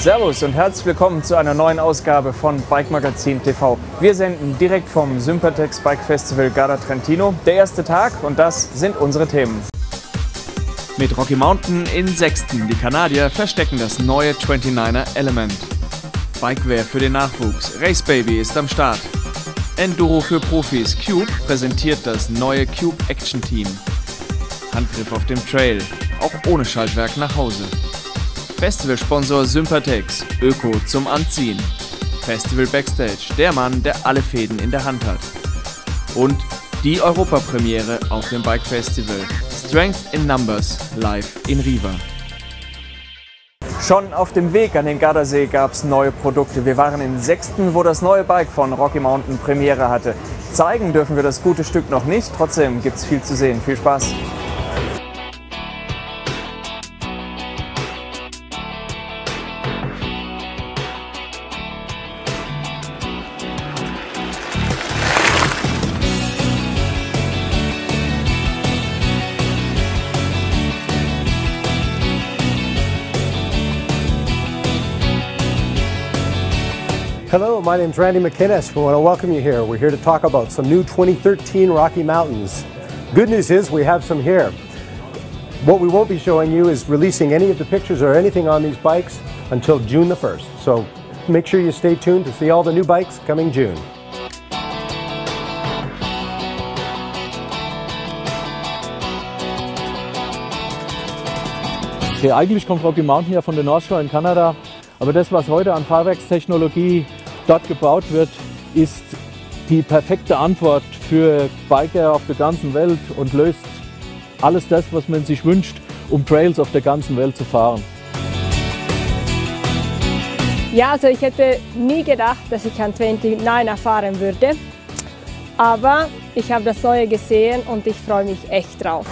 Servus und herzlich willkommen zu einer neuen Ausgabe von Bike Magazin TV. Wir senden direkt vom Sympatex Bike Festival Garda Trentino. Der erste Tag und das sind unsere Themen. Mit Rocky Mountain in Sechsten. Die Kanadier verstecken das neue 29er Element. Bikewear für den Nachwuchs. Race Baby ist am Start. Enduro für Profis. Cube präsentiert das neue Cube Action Team. Handgriff auf dem Trail. Auch ohne Schaltwerk nach Hause. Festivalsponsor Sympatex, Öko zum Anziehen. Festival Backstage, der Mann, der alle Fäden in der Hand hat. Und die Europapremiere auf dem Bike Festival. Strength in Numbers, live in Riva. Schon auf dem Weg an den Gardasee gab es neue Produkte. Wir waren in Sechsten, wo das neue Bike von Rocky Mountain Premiere hatte. Zeigen dürfen wir das gute Stück noch nicht, trotzdem gibt es viel zu sehen. Viel Spaß! Hello, my name is Randy McInnes. We want to welcome you here. We're here to talk about some new 2013 Rocky Mountains. Good news is we have some here. What we won't be showing you is releasing any of the pictures or anything on these bikes until June the 1st. So make sure you stay tuned to see all the new bikes coming June. Okay, eigentlich kommt Rocky Mountain ja von der North in Kanada, aber das, was heute an Fahrwerkstechnologie dort gebaut wird, ist die perfekte Antwort für Biker auf der ganzen Welt und löst alles das, was man sich wünscht, um Trails auf der ganzen Welt zu fahren. Ja, also ich hätte nie gedacht, dass ich an 29 erfahren würde. Aber ich habe das Neue gesehen und ich freue mich echt drauf.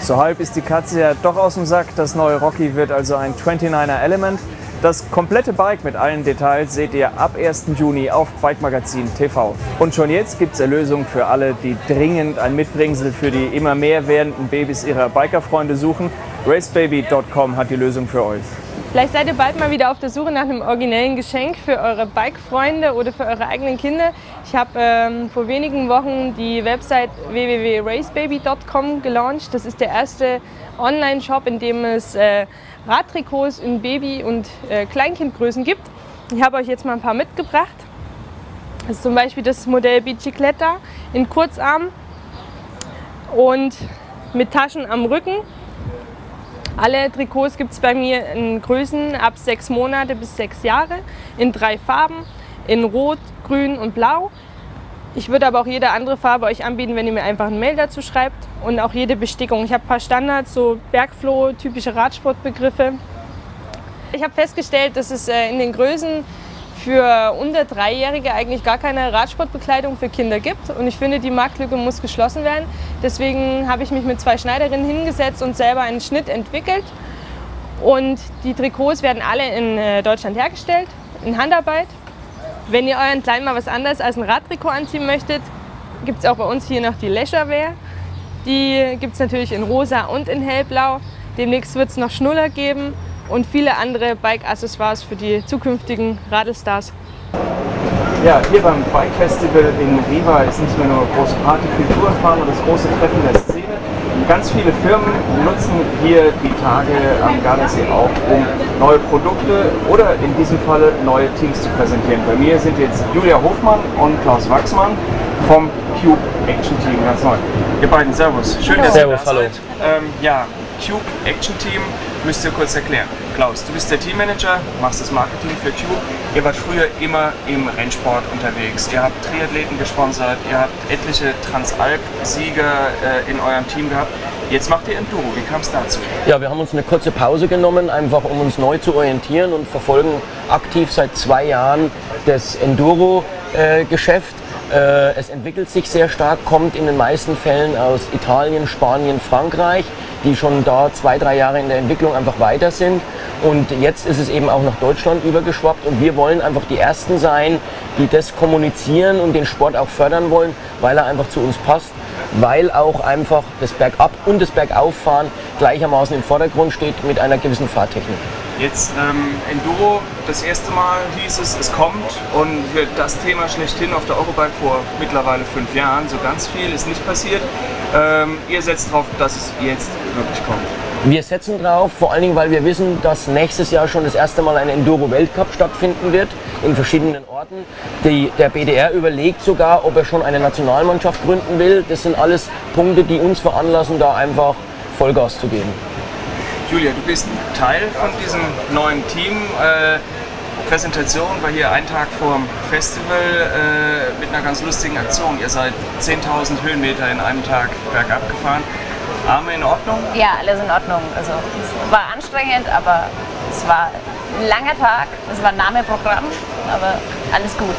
So halb ist die Katze ja doch aus dem Sack. Das neue Rocky wird also ein 29er Element. Das komplette Bike mit allen Details seht ihr ab 1. Juni auf Bike Magazin TV. Und schon jetzt gibt es Erlösung für alle, die dringend ein Mitbringsel für die immer mehr werdenden Babys ihrer Bikerfreunde suchen. Racebaby.com hat die Lösung für euch. Vielleicht seid ihr bald mal wieder auf der Suche nach einem originellen Geschenk für eure Bike-Freunde oder für eure eigenen Kinder. Ich habe ähm, vor wenigen Wochen die Website www.racebaby.com gelauncht. Das ist der erste Online-Shop, in dem es äh, Radtrikots in Baby- und äh, Kleinkindgrößen gibt. Ich habe euch jetzt mal ein paar mitgebracht. Das ist zum Beispiel das Modell Bicicletta in Kurzarm und mit Taschen am Rücken. Alle Trikots gibt es bei mir in Größen ab sechs Monate bis sechs Jahre, in drei Farben, in Rot, Grün und Blau. Ich würde aber auch jede andere Farbe euch anbieten, wenn ihr mir einfach ein Mail dazu schreibt und auch jede Bestickung. Ich habe ein paar Standards, so Bergfloh, typische Radsportbegriffe. Ich habe festgestellt, dass es äh, in den Größen für unter Dreijährige eigentlich gar keine Radsportbekleidung für Kinder gibt. Und ich finde, die Marktlücke muss geschlossen werden. Deswegen habe ich mich mit zwei Schneiderinnen hingesetzt und selber einen Schnitt entwickelt. Und die Trikots werden alle in äh, Deutschland hergestellt, in Handarbeit. Wenn ihr euren Kleinen mal was anderes als ein Radtrikot anziehen möchtet, gibt es auch bei uns hier noch die Leisurewear. Die gibt es natürlich in rosa und in hellblau. Demnächst wird es noch Schnuller geben und viele andere Bike-Accessoires für die zukünftigen Radelstars. Ja, hier beim Bike Festival in Riva ist nicht mehr nur große Party für und das große Treffen Szene. Ganz viele Firmen nutzen hier die Tage am Gardasee auch, um neue Produkte oder in diesem Falle neue Teams zu präsentieren. Bei mir sind jetzt Julia Hofmann und Klaus Wachsmann vom Cube Action Team, ganz neu. Ihr beiden, Servus. Schön, dass ihr da seid. Ähm, ja, Cube Action Team müsst ihr kurz erklären. Klaus, du bist der Teammanager, machst das Marketing für Cube. Ihr wart früher immer im Rennsport unterwegs. Ihr habt Triathleten gesponsert, ihr habt etliche Transalp-Sieger äh, in eurem Team gehabt. Jetzt macht ihr Enduro. Wie kam es dazu? Ja, wir haben uns eine kurze Pause genommen, einfach um uns neu zu orientieren und verfolgen aktiv seit zwei Jahren das Enduro-Geschäft. Äh, es entwickelt sich sehr stark, kommt in den meisten Fällen aus Italien, Spanien, Frankreich, die schon da zwei, drei Jahre in der Entwicklung einfach weiter sind. Und jetzt ist es eben auch nach Deutschland übergeschwappt und wir wollen einfach die Ersten sein, die das kommunizieren und den Sport auch fördern wollen, weil er einfach zu uns passt, weil auch einfach das Bergab und das Bergauffahren gleichermaßen im Vordergrund steht mit einer gewissen Fahrtechnik. Jetzt ähm, Enduro, das erste Mal hieß es, es kommt und das Thema schlechthin auf der Eurobike vor mittlerweile fünf Jahren. So ganz viel ist nicht passiert. Ähm, ihr setzt darauf, dass es jetzt wirklich kommt. Wir setzen drauf, vor allen Dingen, weil wir wissen, dass nächstes Jahr schon das erste Mal ein Enduro-Weltcup stattfinden wird in verschiedenen Orten. Die, der BDR überlegt sogar, ob er schon eine Nationalmannschaft gründen will. Das sind alles Punkte, die uns veranlassen, da einfach Vollgas zu geben. Julia, du bist Teil von diesem neuen Team. Äh, Präsentation war hier ein Tag vor dem Festival äh, mit einer ganz lustigen Aktion. Ihr seid 10.000 Höhenmeter in einem Tag bergab gefahren. Arme in Ordnung? Ja, alles in Ordnung. Also es war anstrengend, aber es war ein langer Tag. Es war ein Nahmeprogramm, aber alles gut.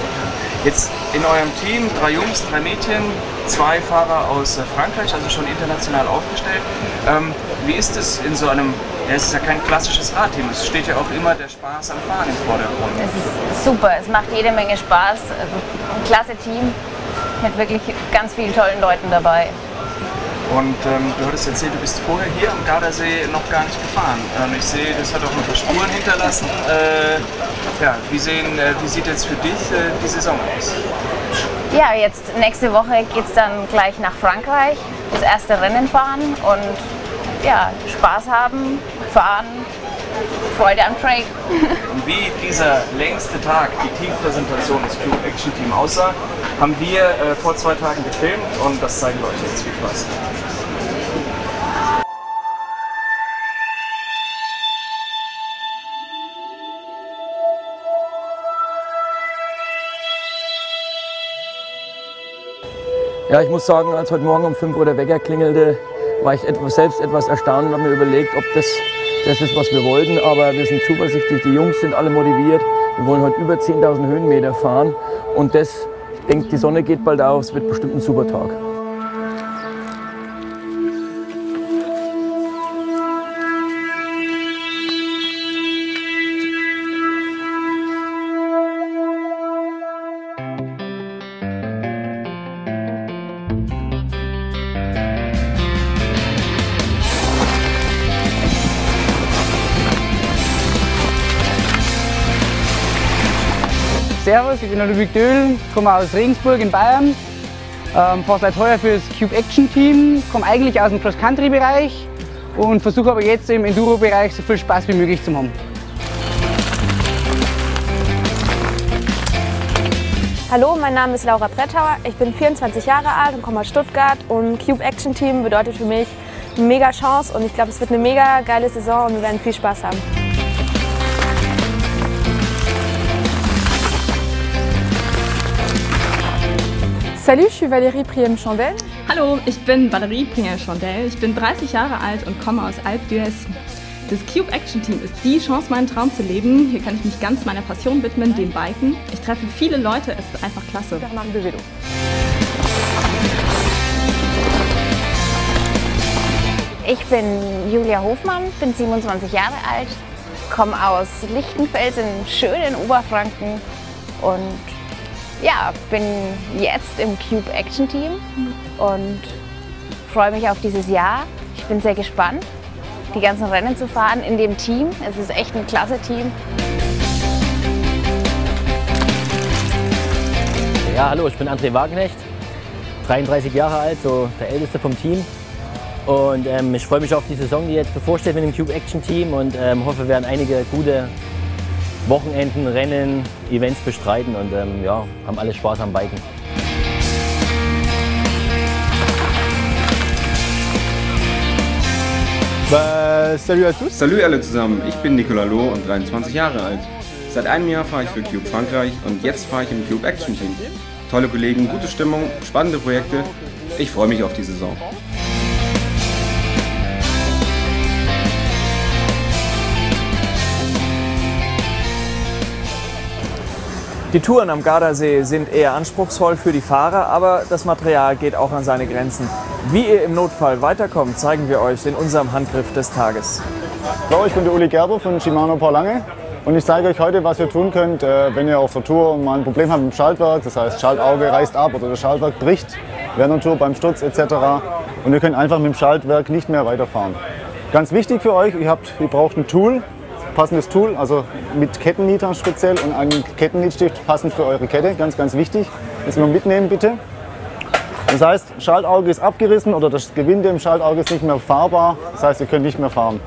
Jetzt in eurem Team drei Jungs, drei Mädchen, zwei Fahrer aus äh, Frankreich, also schon international aufgestellt. Ähm, wie ist es in so einem, ja, es ist ja kein klassisches Radteam, es steht ja auch immer der Spaß am Fahren im Vordergrund. Es ist super, es macht jede Menge Spaß. Also ein klasse Team mit wirklich ganz vielen tollen Leuten dabei. Und ähm, du hattest erzählt, du bist vorher hier am Gardasee noch gar nicht gefahren. Ähm, ich sehe, das hat auch ein paar Spuren hinterlassen. Äh, ja, wie, sehen, äh, wie sieht jetzt für dich äh, die Saison aus? Ja, jetzt nächste Woche geht es dann gleich nach Frankreich, das erste Rennen fahren und ja, Spaß haben, fahren, Freude am Trail. Und wie dieser längste Tag, die Teampräsentation des Cube Action Team aussah, haben wir äh, vor zwei Tagen gefilmt und das zeigen wir euch jetzt. Viel Spaß. Ja, ich muss sagen, als heute Morgen um 5 Uhr der Wecker klingelte, war ich etwas, selbst etwas erstaunt und habe mir überlegt, ob das das ist, was wir wollten. Aber wir sind zuversichtlich, die Jungs sind alle motiviert. Wir wollen heute über 10.000 Höhenmeter fahren und das, ich denke, die Sonne geht bald auf, es wird bestimmt ein super Tag. Ludwig Döhl, komme aus Regensburg in Bayern. Ähm, fahre seit heuer für das Cube Action Team, komme eigentlich aus dem Cross-Country-Bereich und versuche aber jetzt im Enduro-Bereich so viel Spaß wie möglich zu haben. Hallo, mein Name ist Laura Brettauer, ich bin 24 Jahre alt und komme aus Stuttgart und Cube Action Team bedeutet für mich eine mega Chance und ich glaube, es wird eine mega geile Saison und wir werden viel Spaß haben. Salut, je suis Valérie Priem-Chandel. Hallo, ich bin Valérie Priem-Chandel. Ich bin 30 Jahre alt und komme aus Alpe d'Huez. Das Cube Action Team ist die Chance, meinen Traum zu leben. Hier kann ich mich ganz meiner Passion widmen, dem Biken. Ich treffe viele Leute, es ist einfach klasse. Ich bin Julia Hofmann, bin 27 Jahre alt, komme aus Lichtenfels in schönen Oberfranken und ja, bin jetzt im Cube Action Team und freue mich auf dieses Jahr. Ich bin sehr gespannt, die ganzen Rennen zu fahren in dem Team. Es ist echt ein klasse Team. Ja, hallo, ich bin André Wagenknecht, 33 Jahre alt, so der älteste vom Team. Und ähm, ich freue mich auf die Saison, die jetzt bevorsteht mit dem Cube Action Team und ähm, hoffe, wir werden einige gute Wochenenden, Rennen, Events bestreiten und ähm, ja, haben alle Spaß am Biken. Bah, salut à tous. Salut alle zusammen, ich bin Nicolas Loh und 23 Jahre alt. Seit einem Jahr fahre ich für Cube Frankreich und jetzt fahre ich im Cube Action Team. Tolle Kollegen, gute Stimmung, spannende Projekte. Ich freue mich auf die Saison. Die Touren am Gardasee sind eher anspruchsvoll für die Fahrer, aber das Material geht auch an seine Grenzen. Wie ihr im Notfall weiterkommt, zeigen wir euch in unserem Handgriff des Tages. Hallo, ich bin der Uli Gerber von Shimano Paulange und ich zeige euch heute, was ihr tun könnt, äh, wenn ihr auf der Tour mal ein Problem habt mit dem Schaltwerk, das heißt Schaltauge reißt ab oder das Schaltwerk bricht während der Tour beim Sturz etc. Und ihr könnt einfach mit dem Schaltwerk nicht mehr weiterfahren. Ganz wichtig für euch, ihr, habt, ihr braucht ein Tool, passendes Tool, also mit Kettennieter speziell und einen Kettennietstift passend für eure Kette, ganz, ganz wichtig. Das mal mitnehmen bitte. Das heißt, Schaltauge ist abgerissen oder das Gewinde im Schaltauge ist nicht mehr fahrbar. Das heißt, ihr könnt nicht mehr fahren.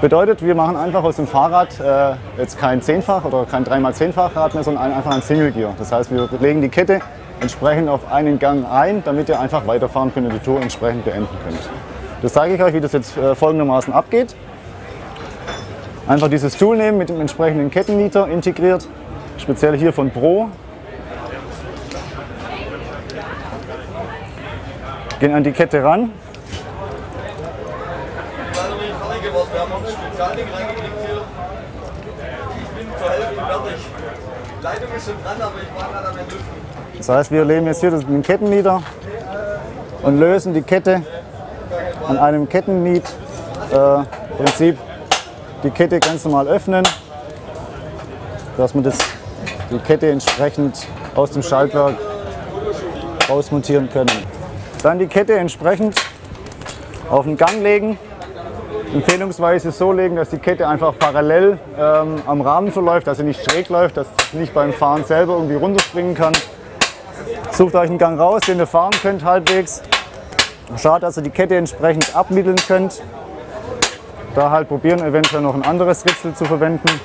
Bedeutet, wir machen einfach aus dem Fahrrad äh, jetzt kein Zehnfach oder kein 3x10-fach Rad mehr, sondern einfach ein Single Gear. Das heißt, wir legen die Kette entsprechend auf einen Gang ein, damit ihr einfach weiterfahren könnt und die Tour entsprechend beenden könnt. Das zeige ich euch, wie das jetzt äh, folgendermaßen abgeht. Einfach dieses Tool nehmen mit dem entsprechenden Kettennieter integriert, speziell hier von Pro. Gehen an die Kette ran. Das heißt, wir legen jetzt hier den Kettennieter und lösen die Kette an einem Kettenniet-Prinzip äh, die Kette ganz normal öffnen, dass wir das, die Kette entsprechend aus dem Schaltwerk rausmontieren können. Dann die Kette entsprechend auf den Gang legen. Empfehlungsweise so legen, dass die Kette einfach parallel ähm, am Rahmen verläuft, dass sie nicht schräg läuft, dass sie nicht beim Fahren selber irgendwie runterspringen kann. Sucht euch einen Gang raus, den ihr fahren könnt halbwegs. Schaut, dass ihr die Kette entsprechend abmitteln könnt. Da halt probieren, eventuell noch ein anderes Ritzel zu verwenden,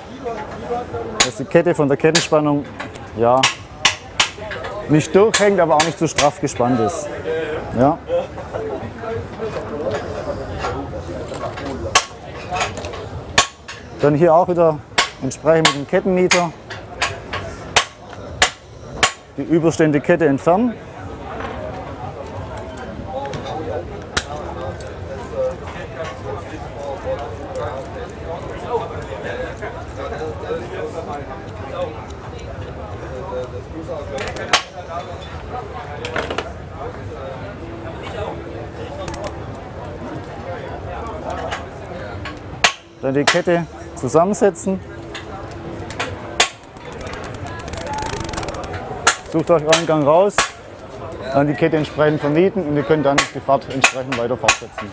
dass die Kette von der Kettenspannung ja, nicht durchhängt, aber auch nicht zu straff gespannt ist. Ja. Dann hier auch wieder entsprechend mit dem Kettennieter die überstehende Kette entfernen. Dann die Kette zusammensetzen. Sucht euch euren Gang raus, dann die Kette entsprechend vernieten und ihr könnt dann die Fahrt entsprechend weiter fortsetzen.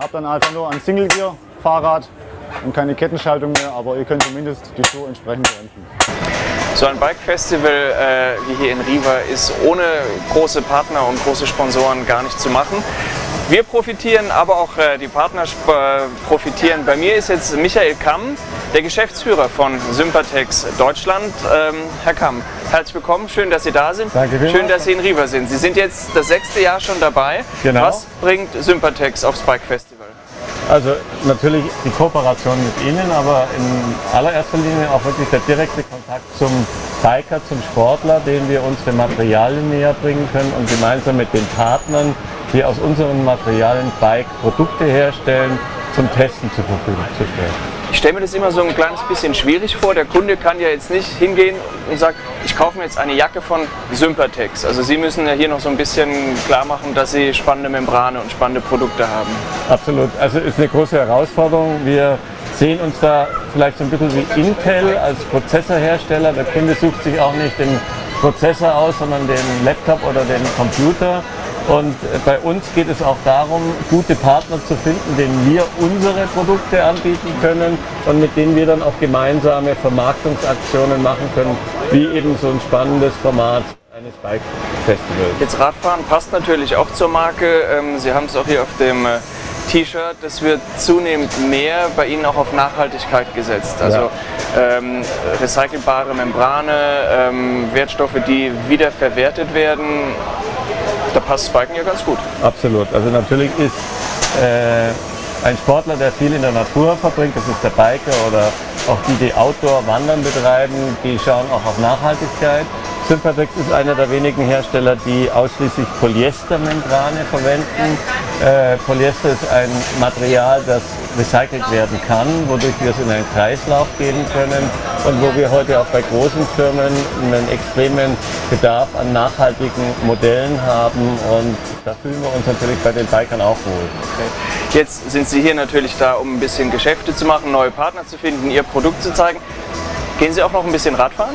Habt dann einfach nur ein Single Gear Fahrrad und keine Kettenschaltung mehr, aber ihr könnt zumindest die Tour entsprechend beenden. So ein Bike-Festival äh, wie hier in Riva ist ohne große Partner und große Sponsoren gar nicht zu machen. Wir profitieren, aber auch äh, die Partner äh, profitieren. Bei mir ist jetzt Michael Kamm, der Geschäftsführer von Sympatex Deutschland. Ähm, Herr Kamm, herzlich willkommen, schön, dass Sie da sind. Danke schön, dass Sie in Riva sind. Sie sind jetzt das sechste Jahr schon dabei. Genau. Was bringt Sympatex aufs Bike Festival? Also natürlich die Kooperation mit Ihnen, aber in allererster Linie auch wirklich der direkte Kontakt zum Biker, zum Sportler, dem wir unsere Materialien näher bringen können und gemeinsam mit den Partnern die aus unseren Materialien Bike Produkte herstellen, zum Testen zur Verfügung zu stellen. Ich stelle mir das immer so ein kleines bisschen schwierig vor. Der Kunde kann ja jetzt nicht hingehen und sagt, ich kaufe mir jetzt eine Jacke von Sympatex. Also Sie müssen ja hier noch so ein bisschen klar machen, dass Sie spannende Membrane und spannende Produkte haben. Absolut. Also ist eine große Herausforderung. Wir sehen uns da vielleicht so ein bisschen wie Intel als Prozessorhersteller. Der Kunde sucht sich auch nicht den Prozessor aus, sondern den Laptop oder den Computer. Und bei uns geht es auch darum, gute Partner zu finden, denen wir unsere Produkte anbieten können und mit denen wir dann auch gemeinsame Vermarktungsaktionen machen können, wie eben so ein spannendes Format eines Bike Festivals. Jetzt Radfahren passt natürlich auch zur Marke. Ähm, Sie haben es auch hier auf dem äh, T-Shirt. Es wird zunehmend mehr bei Ihnen auch auf Nachhaltigkeit gesetzt. Also ja. ähm, recycelbare Membrane, ähm, Wertstoffe, die wiederverwertet werden da passt Biken ja ganz gut. Absolut. Also natürlich ist äh, ein Sportler, der viel in der Natur verbringt, das ist der Biker oder auch die, die Outdoor-Wandern betreiben, die schauen auch auf Nachhaltigkeit. Sympatex ist einer der wenigen Hersteller, die ausschließlich Polyestermembrane verwenden. Äh, Polyester ist ein Material, das recycelt werden kann, wodurch wir es in einen Kreislauf geben können und wo wir heute auch bei großen Firmen einen extremen Bedarf an nachhaltigen Modellen haben und da fühlen wir uns natürlich bei den Bikern auch wohl. Okay. Jetzt sind Sie hier natürlich da, um ein bisschen Geschäfte zu machen, neue Partner zu finden, Ihr Produkt zu zeigen. Gehen Sie auch noch ein bisschen Radfahren?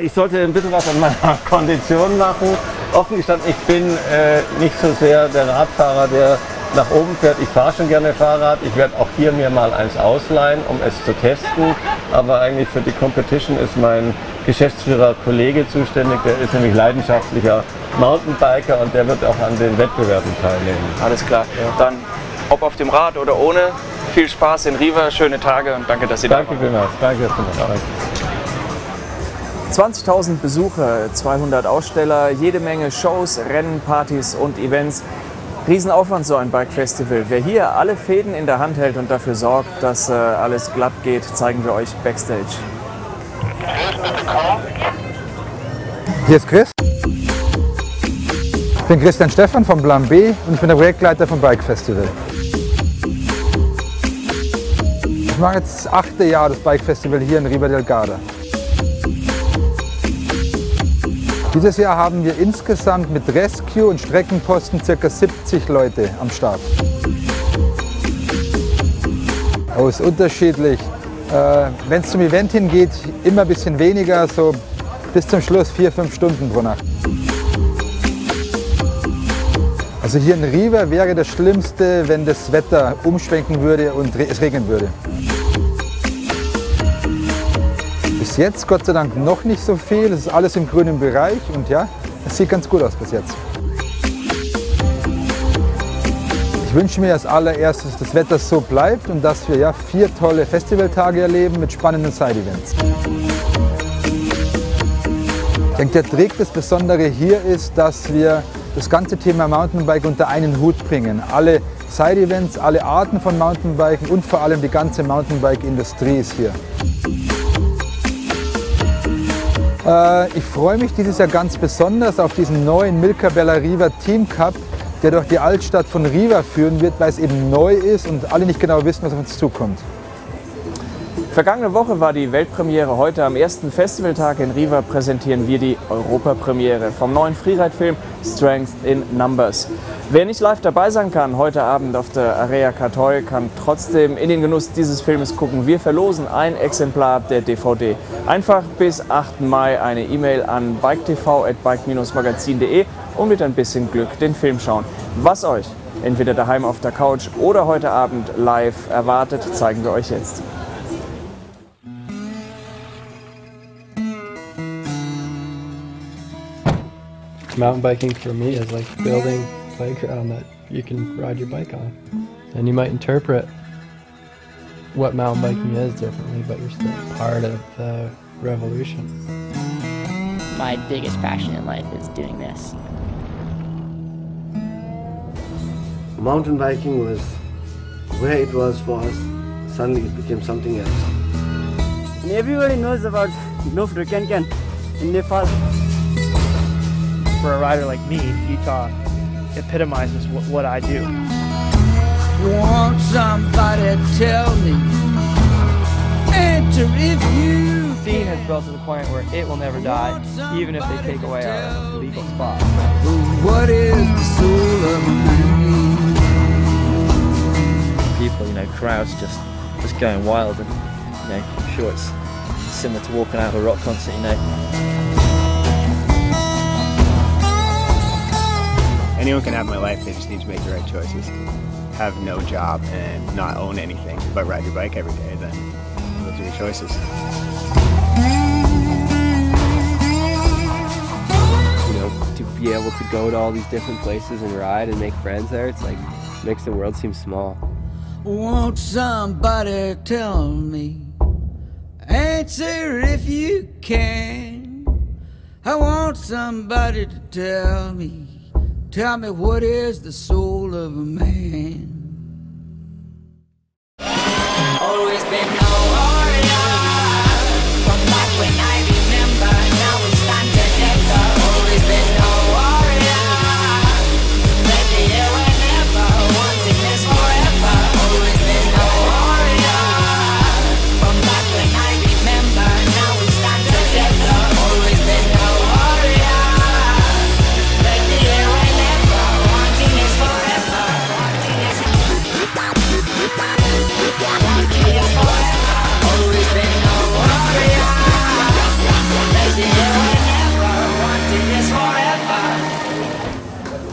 Ich sollte ein bisschen was an meiner Kondition machen. Offen gestanden, ich bin äh, nicht so sehr der Radfahrer, der nach oben fährt. Ich fahre schon gerne Fahrrad. Ich werde auch hier mir mal eins ausleihen, um es zu testen. Aber eigentlich für die Competition ist mein Geschäftsführer Kollege zuständig. Der ist nämlich leidenschaftlicher Mountainbiker und der wird auch an den Wettbewerben teilnehmen. Alles klar. Dann ob auf dem Rad oder ohne, viel Spaß in Riva, schöne Tage und danke, dass Sie danke da waren. Danke vielmals. Danke. 20.000 Besucher, 200 Aussteller, jede Menge Shows, Rennen, Partys und Events. Riesenaufwand so ein Bike Festival. Wer hier alle Fäden in der Hand hält und dafür sorgt, dass äh, alles glatt geht, zeigen wir euch backstage. Hier ist Chris. Ich bin Christian Stephan vom Plan B und ich bin der Projektleiter vom Bike Festival. Ich mache jetzt das achte Jahr das Bike Festival hier in Riva del Garda. Dieses Jahr haben wir insgesamt mit Rescue und Streckenposten ca. 70 Leute am Start. Ist unterschiedlich. Äh, Wenn es zum Event hingeht, immer ein bisschen weniger, so bis zum Schluss vier, fünf Stunden pro Nacht. Also hier in Riva wäre das Schlimmste, wenn das Wetter umschwenken würde und es regnen würde. Bis jetzt Gott sei Dank noch nicht so viel, es ist alles im grünen Bereich und ja, es sieht ganz gut aus bis jetzt. Ich wünsche mir als allererstes, dass das Wetter so bleibt und dass wir ja vier tolle Festivaltage erleben mit spannenden Side-Events. Ich denke, der Trick, das Besondere hier ist, dass wir das ganze Thema Mountainbike unter einen Hut bringen. Alle Side-Events, alle Arten von Mountainbiken und vor allem die ganze Mountainbike-Industrie ist hier. Äh, ich freue mich dieses Jahr ganz besonders auf diesen neuen Milka Bella Riva Team Cup, der durch die Altstadt von Riva führen wird, weil es eben neu ist und alle nicht genau wissen, was auf uns zukommt. Vergangene Woche war die Weltpremiere. Heute am ersten Festivaltag in Riva präsentieren wir die Europapremiere vom neuen Freeride-Film Strength in Numbers. Wer nicht live dabei sein kann, heute Abend auf der Area Cartoy, kann trotzdem in den Genuss dieses Filmes gucken. Wir verlosen ein Exemplar der DVD. Einfach bis 8. Mai eine E-Mail an biketv.bike-magazin.de und mit ein bisschen Glück den Film schauen. Was euch entweder daheim auf der Couch oder heute Abend live erwartet, zeigen wir euch jetzt. mountain biking for me is like building a playground that you can ride your bike on. And you might interpret what mountain biking is differently, but you're still part of the revolution. My biggest passion in life is doing this. Mountain biking was where it was for us. Suddenly it became something else. And everybody knows about Nofru Kenken in Nepal. for a rider like me, Utah epitomizes what, what I do. Want somebody to tell me? Enter if you. Scene has built to the point where it will never die, even if they take away our legal spot. What is the soul of a? People, you know, crowds just just going wild, and you know, I'm sure it's similar to walking out of a rock concert, you know. Anyone can have my life, they just need to make the right choices. Have no job and not own anything, but ride your bike every day, then those are your choices. You know, to be able to go to all these different places and ride and make friends there, it's like, makes the world seem small. Won't somebody tell me? Answer if you can. I want somebody to tell me. Tell me what is the soul of a man? Always been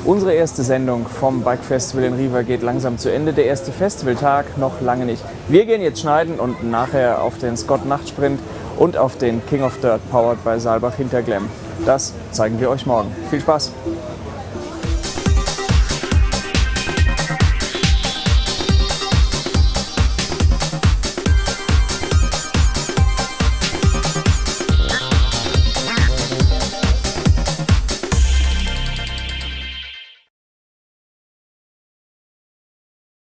Unsere erste Sendung vom Bike Festival in Riva geht langsam zu Ende. Der erste Festivaltag noch lange nicht. Wir gehen jetzt schneiden und nachher auf den Scott Nachtsprint und auf den King of Dirt powered bei Saalbach Hinterglemm. Das zeigen wir euch morgen. Viel Spaß!